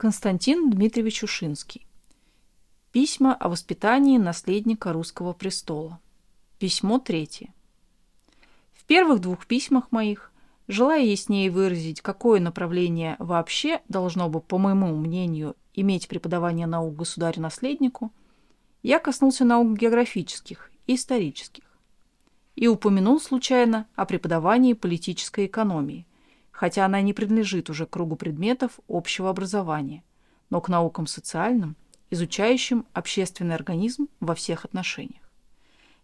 Константин Дмитриевич Ушинский. Письма о воспитании наследника русского престола. Письмо третье. В первых двух письмах моих, желая яснее выразить, какое направление вообще должно бы, по моему мнению, иметь преподавание наук государю-наследнику, я коснулся наук географических и исторических и упомянул случайно о преподавании политической экономии, хотя она не принадлежит уже к кругу предметов общего образования, но к наукам социальным, изучающим общественный организм во всех отношениях.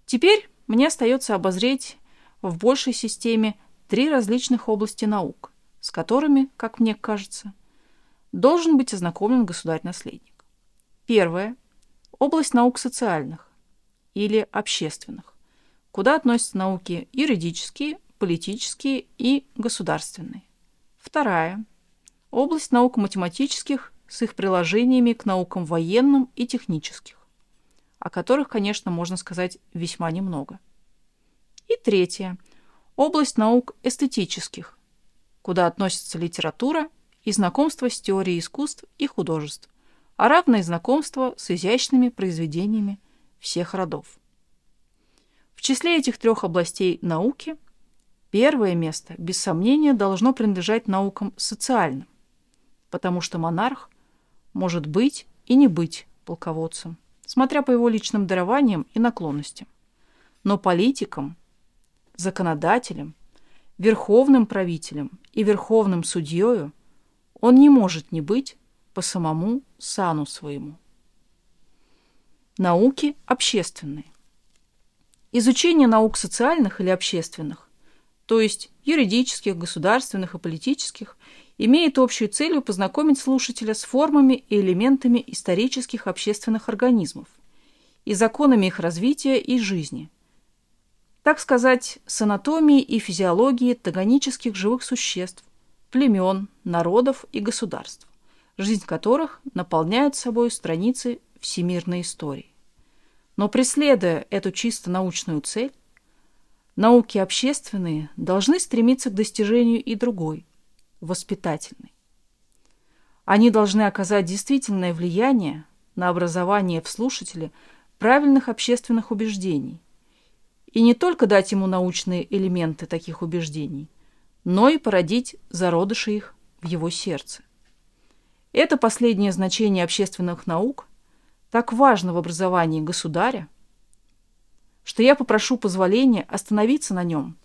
Теперь мне остается обозреть в большей системе три различных области наук, с которыми, как мне кажется, должен быть ознакомлен государь-наследник. Первое – область наук социальных или общественных, куда относятся науки юридические, политические и государственные. Вторая – область наук математических с их приложениями к наукам военным и технических, о которых, конечно, можно сказать весьма немного. И третья – область наук эстетических, куда относятся литература и знакомство с теорией искусств и художеств, а равное знакомство с изящными произведениями всех родов. В числе этих трех областей науки – Первое место, без сомнения, должно принадлежать наукам социальным, потому что монарх может быть и не быть полководцем, смотря по его личным дарованиям и наклонностям. Но политиком, законодателем, верховным правителем и верховным судьею он не может не быть по самому сану своему. Науки общественные. Изучение наук социальных или общественных то есть юридических, государственных и политических, имеет общую целью познакомить слушателя с формами и элементами исторических общественных организмов и законами их развития и жизни. Так сказать, с анатомией и физиологией тагонических живых существ, племен, народов и государств, жизнь которых наполняет собой страницы всемирной истории. Но преследуя эту чисто научную цель, Науки общественные должны стремиться к достижению и другой, воспитательной. Они должны оказать действительное влияние на образование в слушателе правильных общественных убеждений и не только дать ему научные элементы таких убеждений, но и породить зародыши их в его сердце. Это последнее значение общественных наук так важно в образовании государя, что я попрошу позволения остановиться на нем.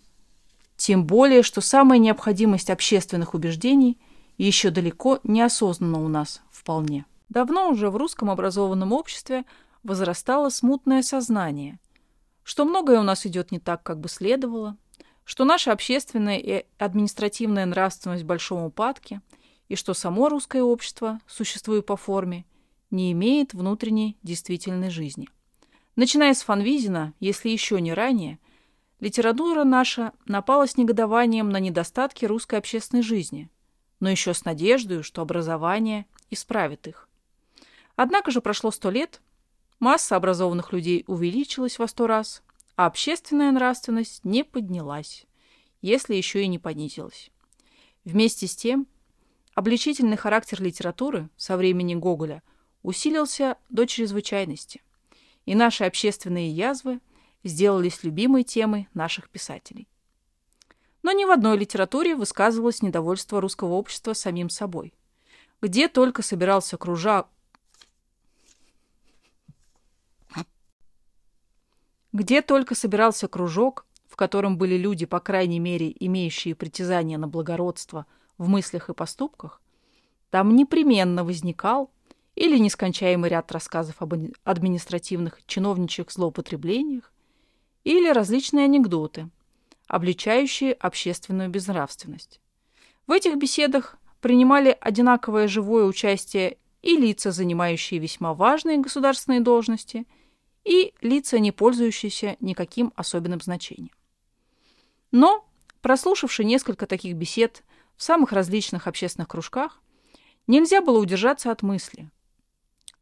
Тем более, что самая необходимость общественных убеждений еще далеко не осознана у нас вполне. Давно уже в русском образованном обществе возрастало смутное сознание, что многое у нас идет не так, как бы следовало, что наша общественная и административная нравственность в большом упадке, и что само русское общество, существуя по форме, не имеет внутренней действительной жизни. Начиная с Фанвизина, если еще не ранее, литература наша напала с негодованием на недостатки русской общественной жизни, но еще с надеждой, что образование исправит их. Однако же прошло сто лет, масса образованных людей увеличилась во сто раз, а общественная нравственность не поднялась, если еще и не понизилась. Вместе с тем, обличительный характер литературы со времени Гоголя усилился до чрезвычайности – и наши общественные язвы сделались любимой темой наших писателей. Но ни в одной литературе высказывалось недовольство русского общества самим собой. Где только собирался кружак... Где только собирался кружок, в котором были люди, по крайней мере, имеющие притязания на благородство в мыслях и поступках, там непременно возникал или нескончаемый ряд рассказов об административных чиновничьих злоупотреблениях, или различные анекдоты, обличающие общественную безнравственность. В этих беседах принимали одинаковое живое участие и лица, занимающие весьма важные государственные должности, и лица, не пользующиеся никаким особенным значением. Но, прослушавши несколько таких бесед в самых различных общественных кружках, нельзя было удержаться от мысли –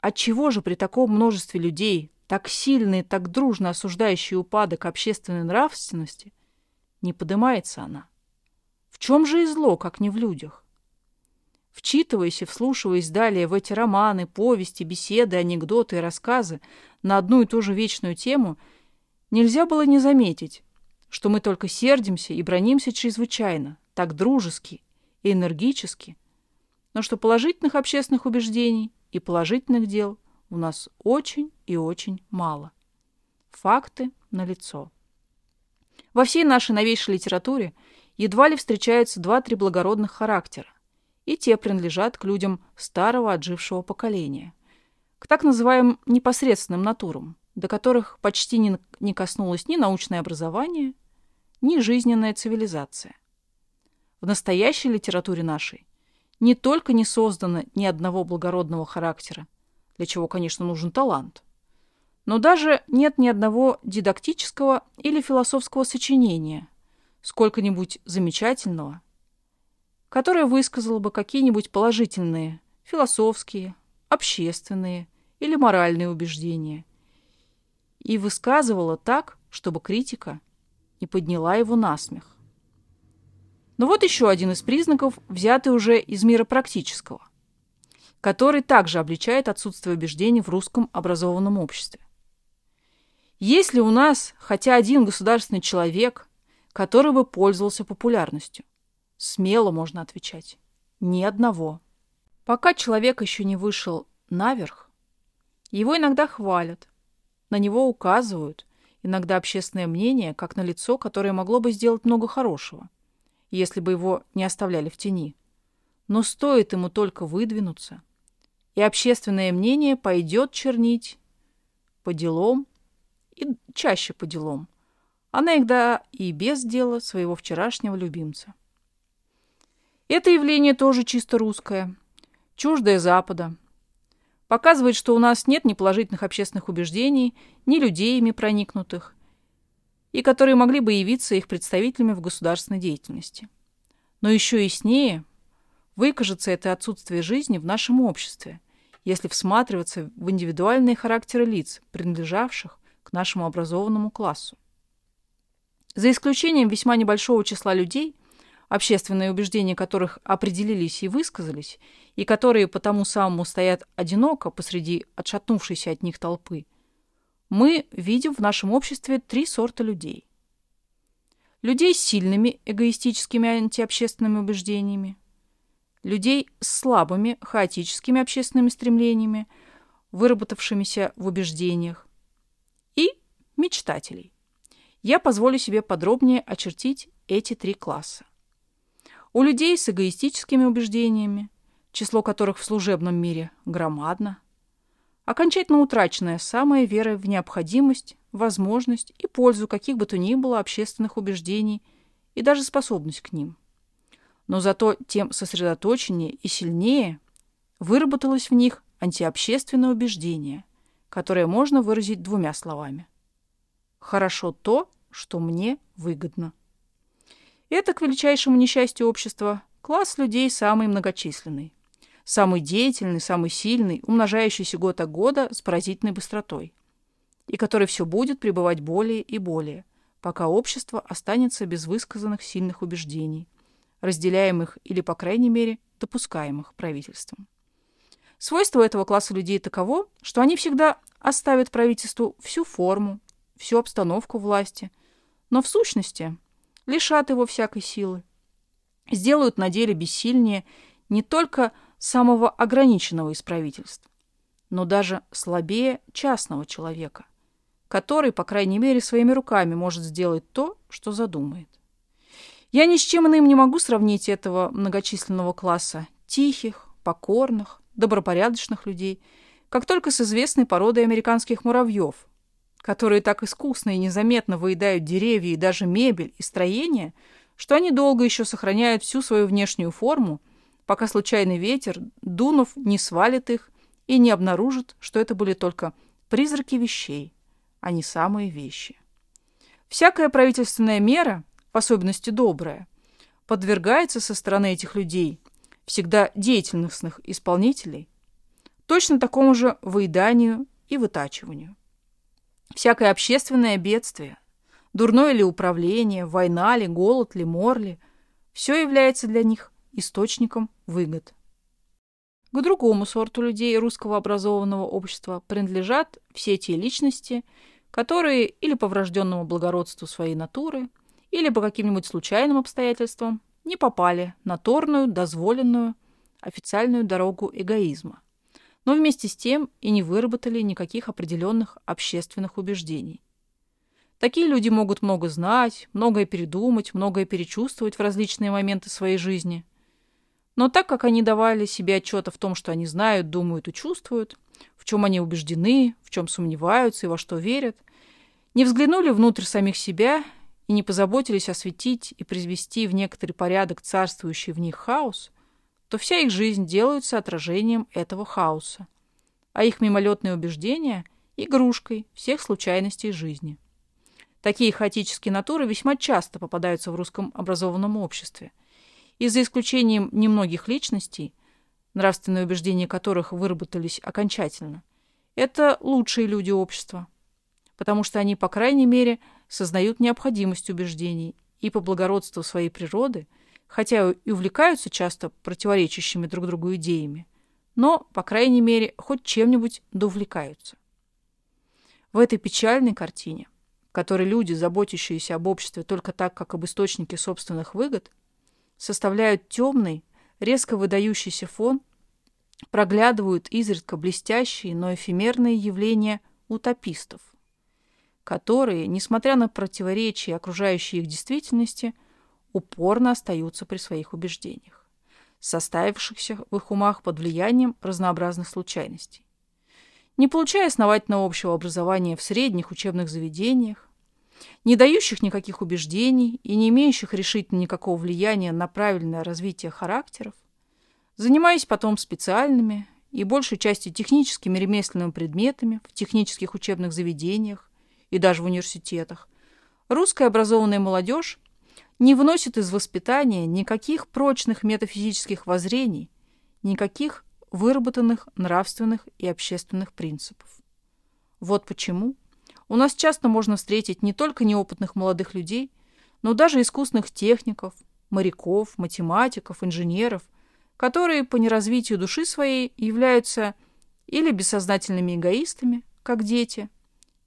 Отчего же при таком множестве людей, так сильно и так дружно осуждающие упадок общественной нравственности, не поднимается она? В чем же и зло, как не в людях? Вчитываясь и вслушиваясь далее в эти романы, повести, беседы, анекдоты и рассказы на одну и ту же вечную тему, нельзя было не заметить, что мы только сердимся и бронимся чрезвычайно, так дружески и энергически, но что положительных общественных убеждений и положительных дел у нас очень и очень мало. Факты налицо. Во всей нашей новейшей литературе едва ли встречаются два-три благородных характера, и те принадлежат к людям старого отжившего поколения, к так называемым непосредственным натурам, до которых почти не, коснулось ни научное образование, ни жизненная цивилизация. В настоящей литературе нашей не только не создано ни одного благородного характера, для чего, конечно, нужен талант, но даже нет ни одного дидактического или философского сочинения, сколько-нибудь замечательного, которое высказало бы какие-нибудь положительные, философские, общественные или моральные убеждения и высказывало так, чтобы критика не подняла его на смех. Но вот еще один из признаков, взятый уже из мира практического, который также обличает отсутствие убеждений в русском образованном обществе. Есть ли у нас хотя один государственный человек, который бы пользовался популярностью? Смело можно отвечать. Ни одного. Пока человек еще не вышел наверх, его иногда хвалят, на него указывают, иногда общественное мнение, как на лицо, которое могло бы сделать много хорошего – если бы его не оставляли в тени. Но стоит ему только выдвинуться, и общественное мнение пойдет чернить по делам и чаще по делам, а иногда и без дела своего вчерашнего любимца. Это явление тоже чисто русское, чуждое Запада. Показывает, что у нас нет ни положительных общественных убеждений, ни людей ими проникнутых, и которые могли бы явиться их представителями в государственной деятельности. Но еще яснее выкажется это отсутствие жизни в нашем обществе, если всматриваться в индивидуальные характеры лиц, принадлежавших к нашему образованному классу. За исключением весьма небольшого числа людей, общественные убеждения которых определились и высказались, и которые потому самому стоят одиноко посреди отшатнувшейся от них толпы – мы видим в нашем обществе три сорта людей. Людей с сильными эгоистическими антиобщественными убеждениями, людей с слабыми хаотическими общественными стремлениями, выработавшимися в убеждениях, и мечтателей. Я позволю себе подробнее очертить эти три класса. У людей с эгоистическими убеждениями, число которых в служебном мире громадно, окончательно утраченная самая вера в необходимость, возможность и пользу каких бы то ни было общественных убеждений и даже способность к ним. Но зато тем сосредоточеннее и сильнее выработалось в них антиобщественное убеждение, которое можно выразить двумя словами. «Хорошо то, что мне выгодно». Это, к величайшему несчастью общества, класс людей самый многочисленный самый деятельный, самый сильный, умножающийся год от года с поразительной быстротой, и который все будет пребывать более и более, пока общество останется без высказанных сильных убеждений, разделяемых или, по крайней мере, допускаемых правительством. Свойство этого класса людей таково, что они всегда оставят правительству всю форму, всю обстановку власти, но в сущности лишат его всякой силы, сделают на деле бессильнее не только самого ограниченного из правительств, но даже слабее частного человека, который, по крайней мере, своими руками может сделать то, что задумает. Я ни с чем иным не могу сравнить этого многочисленного класса тихих, покорных, добропорядочных людей, как только с известной породой американских муравьев, которые так искусно и незаметно выедают деревья и даже мебель и строения, что они долго еще сохраняют всю свою внешнюю форму пока случайный ветер, дунув, не свалит их и не обнаружит, что это были только призраки вещей, а не самые вещи. Всякая правительственная мера, в особенности добрая, подвергается со стороны этих людей, всегда деятельностных исполнителей, точно такому же выеданию и вытачиванию. Всякое общественное бедствие, дурное ли управление, война ли, голод ли, мор ли, все является для них источником выгод. К другому сорту людей русского образованного общества принадлежат все те личности, которые или по врожденному благородству своей натуры, или по каким-нибудь случайным обстоятельствам не попали на торную, дозволенную, официальную дорогу эгоизма, но вместе с тем и не выработали никаких определенных общественных убеждений. Такие люди могут много знать, многое передумать, многое перечувствовать в различные моменты своей жизни. Но так как они давали себе отчета в том, что они знают, думают и чувствуют, в чем они убеждены, в чем сомневаются и во что верят, не взглянули внутрь самих себя и не позаботились осветить и произвести в некоторый порядок царствующий в них хаос, то вся их жизнь делается отражением этого хаоса, а их мимолетные убеждения – игрушкой всех случайностей жизни. Такие хаотические натуры весьма часто попадаются в русском образованном обществе. И за исключением немногих личностей, нравственные убеждения которых выработались окончательно, это лучшие люди общества, потому что они, по крайней мере, сознают необходимость убеждений и по благородству своей природы, хотя и увлекаются часто противоречащими друг другу идеями, но, по крайней мере, хоть чем-нибудь довлекаются. В этой печальной картине, в которой люди, заботящиеся об обществе только так, как об источнике собственных выгод, составляют темный, резко выдающийся фон, проглядывают изредка блестящие, но эфемерные явления утопистов, которые, несмотря на противоречия окружающей их действительности, упорно остаются при своих убеждениях, составившихся в их умах под влиянием разнообразных случайностей. Не получая основательного общего образования в средних учебных заведениях, не дающих никаких убеждений и не имеющих решительно никакого влияния на правильное развитие характеров, занимаясь потом специальными и большей частью техническими ремесленными предметами в технических учебных заведениях, и даже в университетах, русская образованная молодежь не вносит из воспитания никаких прочных метафизических воззрений, никаких выработанных нравственных и общественных принципов. Вот почему у нас часто можно встретить не только неопытных молодых людей, но даже искусных техников, моряков, математиков, инженеров, которые по неразвитию души своей являются или бессознательными эгоистами, как дети –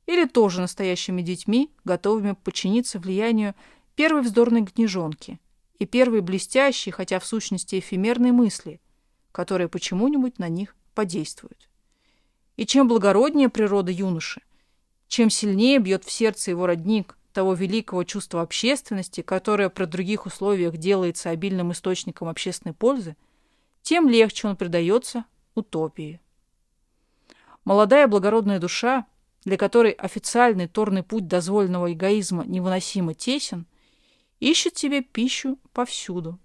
или тоже настоящими детьми, готовыми подчиниться влиянию первой вздорной книжонки и первой блестящей, хотя в сущности эфемерной мысли, которая почему-нибудь на них подействует. И чем благороднее природа юноши, чем сильнее бьет в сердце его родник того великого чувства общественности, которое при других условиях делается обильным источником общественной пользы, тем легче он предается утопии. Молодая благородная душа для которой официальный торный путь дозволенного эгоизма невыносимо тесен, ищет себе пищу повсюду.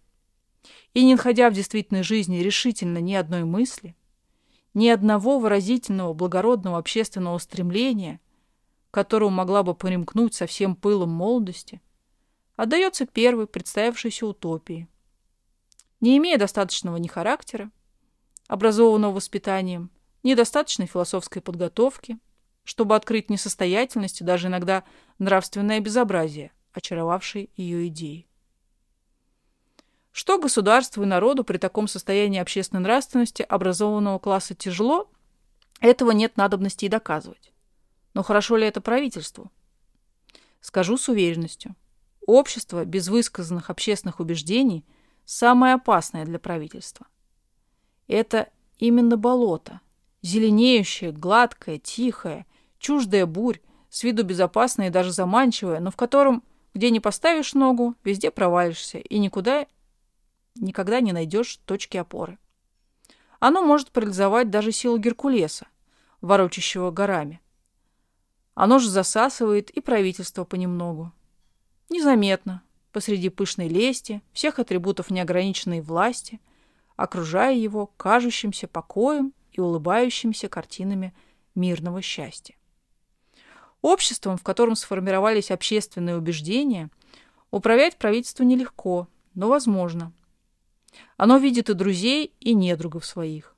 И не находя в действительной жизни решительно ни одной мысли, ни одного выразительного благородного общественного стремления, которому могла бы примкнуть со всем пылом молодости, отдается первой представившейся утопии. Не имея достаточного ни характера, образованного воспитанием, ни достаточной философской подготовки – чтобы открыть несостоятельность и даже иногда нравственное безобразие, очаровавшей ее идеи. Что государству и народу при таком состоянии общественной нравственности образованного класса тяжело, этого нет надобности и доказывать. Но хорошо ли это правительству? Скажу с уверенностью. Общество без высказанных общественных убеждений самое опасное для правительства. Это именно болото, зеленеющее, гладкое, тихое, чуждая бурь, с виду безопасная и даже заманчивая, но в котором, где не поставишь ногу, везде провалишься и никуда никогда не найдешь точки опоры. Оно может парализовать даже силу Геркулеса, ворочащего горами. Оно же засасывает и правительство понемногу. Незаметно, посреди пышной лести, всех атрибутов неограниченной власти, окружая его кажущимся покоем и улыбающимися картинами мирного счастья. Обществом, в котором сформировались общественные убеждения, управлять правительству нелегко, но возможно. Оно видит и друзей, и недругов своих.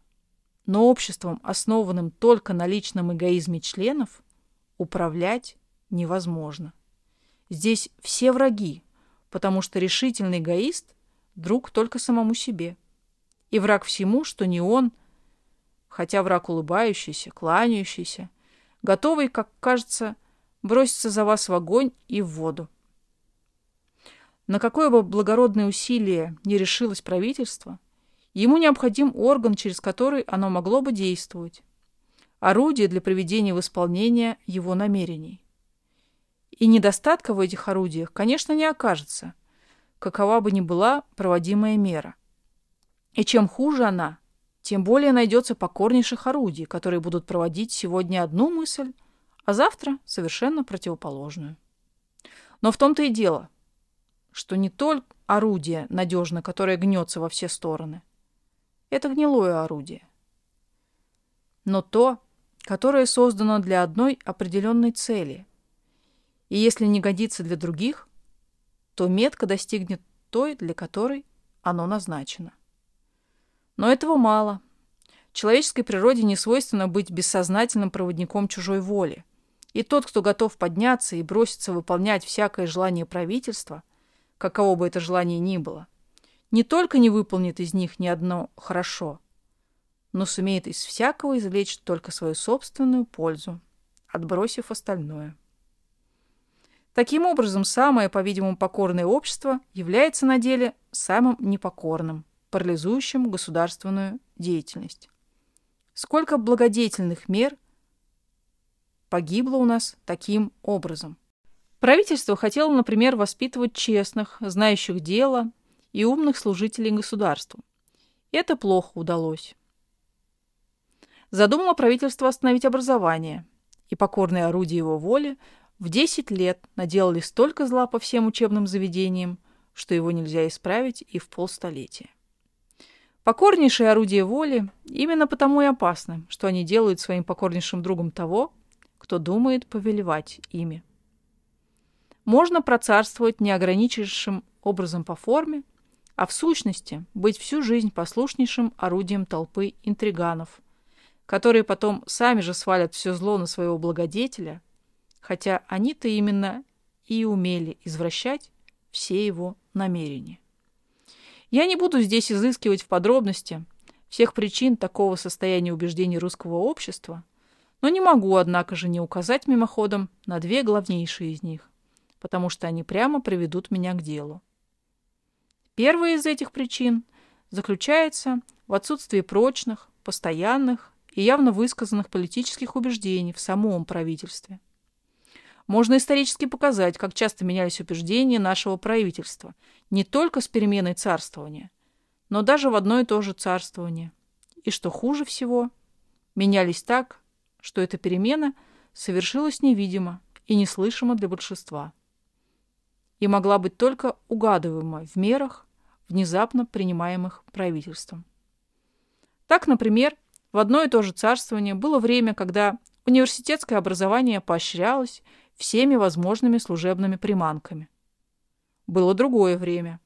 Но обществом, основанным только на личном эгоизме членов, управлять невозможно. Здесь все враги, потому что решительный эгоист – друг только самому себе. И враг всему, что не он, хотя враг улыбающийся, кланяющийся, готовый, как кажется, броситься за вас в огонь и в воду. На какое бы благородное усилие не решилось правительство, ему необходим орган, через который оно могло бы действовать, орудие для приведения в исполнение его намерений. И недостатка в этих орудиях, конечно, не окажется, какова бы ни была проводимая мера. И чем хуже она, тем более найдется покорнейших орудий, которые будут проводить сегодня одну мысль, а завтра совершенно противоположную. Но в том-то и дело, что не только орудие надежно, которое гнется во все стороны. Это гнилое орудие. Но то, которое создано для одной определенной цели. И если не годится для других, то метка достигнет той, для которой оно назначено. Но этого мало. Человеческой природе не свойственно быть бессознательным проводником чужой воли. И тот, кто готов подняться и броситься выполнять всякое желание правительства, каково бы это желание ни было, не только не выполнит из них ни одно хорошо, но сумеет из всякого извлечь только свою собственную пользу, отбросив остальное. Таким образом, самое, по-видимому, покорное общество является на деле самым непокорным, парализующим государственную деятельность. Сколько благодетельных мер – погибло у нас таким образом. Правительство хотело, например, воспитывать честных, знающих дело и умных служителей государству. Это плохо удалось. Задумало правительство остановить образование, и покорные орудия его воли в 10 лет наделали столько зла по всем учебным заведениям, что его нельзя исправить и в полстолетия. Покорнейшие орудия воли именно потому и опасны, что они делают своим покорнейшим другом того, кто думает повелевать ими. Можно процарствовать неограниченным образом по форме, а в сущности быть всю жизнь послушнейшим орудием толпы интриганов, которые потом сами же свалят все зло на своего благодетеля, хотя они-то именно и умели извращать все его намерения. Я не буду здесь изыскивать в подробности всех причин такого состояния убеждений русского общества, но не могу, однако же, не указать мимоходом на две главнейшие из них, потому что они прямо приведут меня к делу. Первая из этих причин заключается в отсутствии прочных, постоянных и явно высказанных политических убеждений в самом правительстве. Можно исторически показать, как часто менялись убеждения нашего правительства, не только с переменой царствования, но даже в одно и то же царствование. И что хуже всего, менялись так, что эта перемена совершилась невидимо и неслышимо для большинства и могла быть только угадываема в мерах, внезапно принимаемых правительством. Так, например, в одно и то же царствование было время, когда университетское образование поощрялось всеми возможными служебными приманками. Было другое время,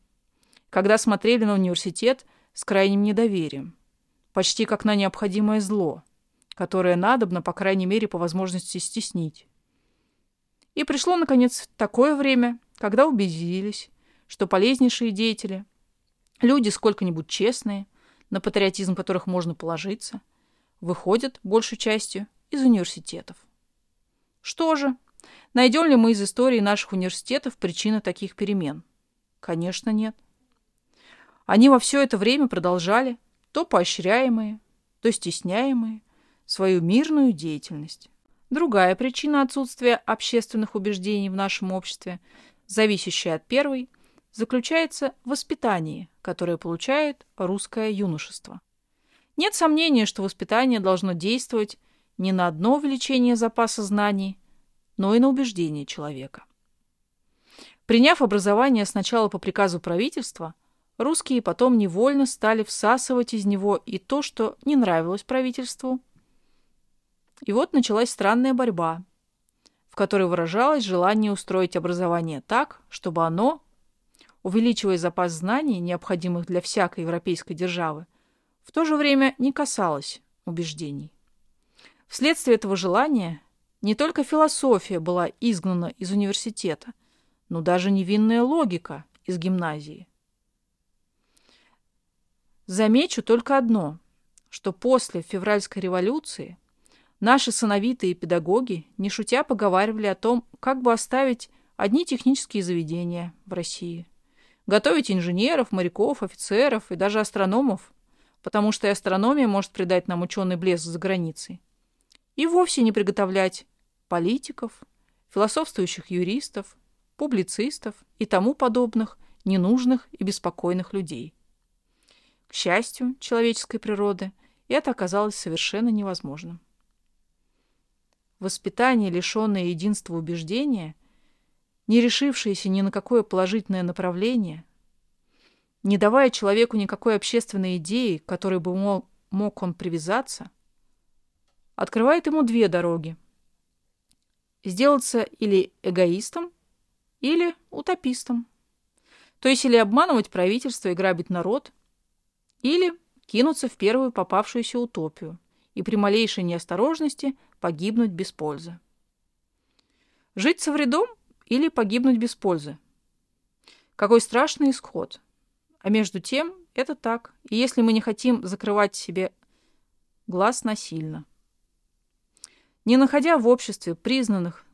когда смотрели на университет с крайним недоверием, почти как на необходимое зло – которое надобно, по крайней мере, по возможности стеснить. И пришло, наконец, такое время, когда убедились, что полезнейшие деятели, люди сколько-нибудь честные, на патриотизм которых можно положиться, выходят, большей частью, из университетов. Что же, найдем ли мы из истории наших университетов причины таких перемен? Конечно, нет. Они во все это время продолжали, то поощряемые, то стесняемые, свою мирную деятельность. Другая причина отсутствия общественных убеждений в нашем обществе, зависящая от первой, заключается в воспитании, которое получает русское юношество. Нет сомнения, что воспитание должно действовать не на одно увеличение запаса знаний, но и на убеждение человека. Приняв образование сначала по приказу правительства, русские потом невольно стали всасывать из него и то, что не нравилось правительству, и вот началась странная борьба, в которой выражалось желание устроить образование так, чтобы оно, увеличивая запас знаний, необходимых для всякой европейской державы, в то же время не касалось убеждений. Вследствие этого желания не только философия была изгнана из университета, но даже невинная логика из гимназии. Замечу только одно – что после февральской революции наши сыновитые педагоги, не шутя, поговаривали о том, как бы оставить одни технические заведения в России. Готовить инженеров, моряков, офицеров и даже астрономов, потому что и астрономия может придать нам ученый блеск за границей. И вовсе не приготовлять политиков, философствующих юристов, публицистов и тому подобных ненужных и беспокойных людей. К счастью человеческой природы, это оказалось совершенно невозможным. Воспитание, лишенное единства убеждения, не решившееся ни на какое положительное направление, не давая человеку никакой общественной идеи, к которой бы мог, мог он привязаться, открывает ему две дороги. Сделаться или эгоистом, или утопистом. То есть или обманывать правительство и грабить народ, или кинуться в первую попавшуюся утопию и при малейшей неосторожности погибнуть без пользы. Жить со вредом или погибнуть без пользы? Какой страшный исход. А между тем это так, и если мы не хотим закрывать себе глаз насильно. Не находя в обществе признанных,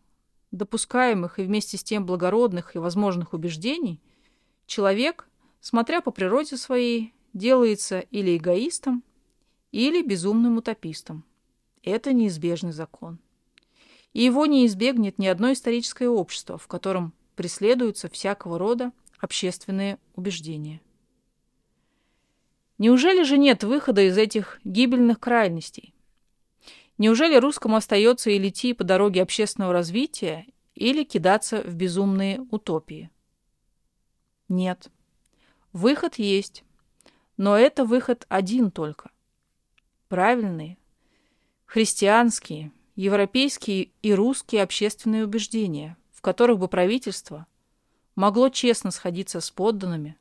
допускаемых и вместе с тем благородных и возможных убеждений, человек, смотря по природе своей, делается или эгоистом, или безумным утопистом. Это неизбежный закон. И его не избегнет ни одно историческое общество, в котором преследуются всякого рода общественные убеждения. Неужели же нет выхода из этих гибельных крайностей? Неужели русскому остается или идти по дороге общественного развития, или кидаться в безумные утопии? Нет. Выход есть. Но это выход один только. Правильные, христианские, европейские и русские общественные убеждения, в которых бы правительство могло честно сходиться с подданными,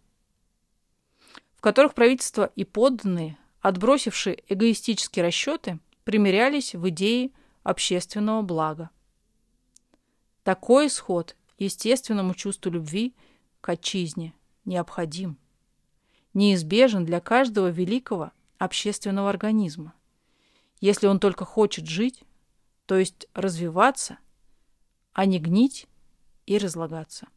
в которых правительство и подданные, отбросившие эгоистические расчеты, примирялись в идее общественного блага. Такой исход естественному чувству любви к отчизне необходим неизбежен для каждого великого общественного организма, если он только хочет жить, то есть развиваться, а не гнить и разлагаться.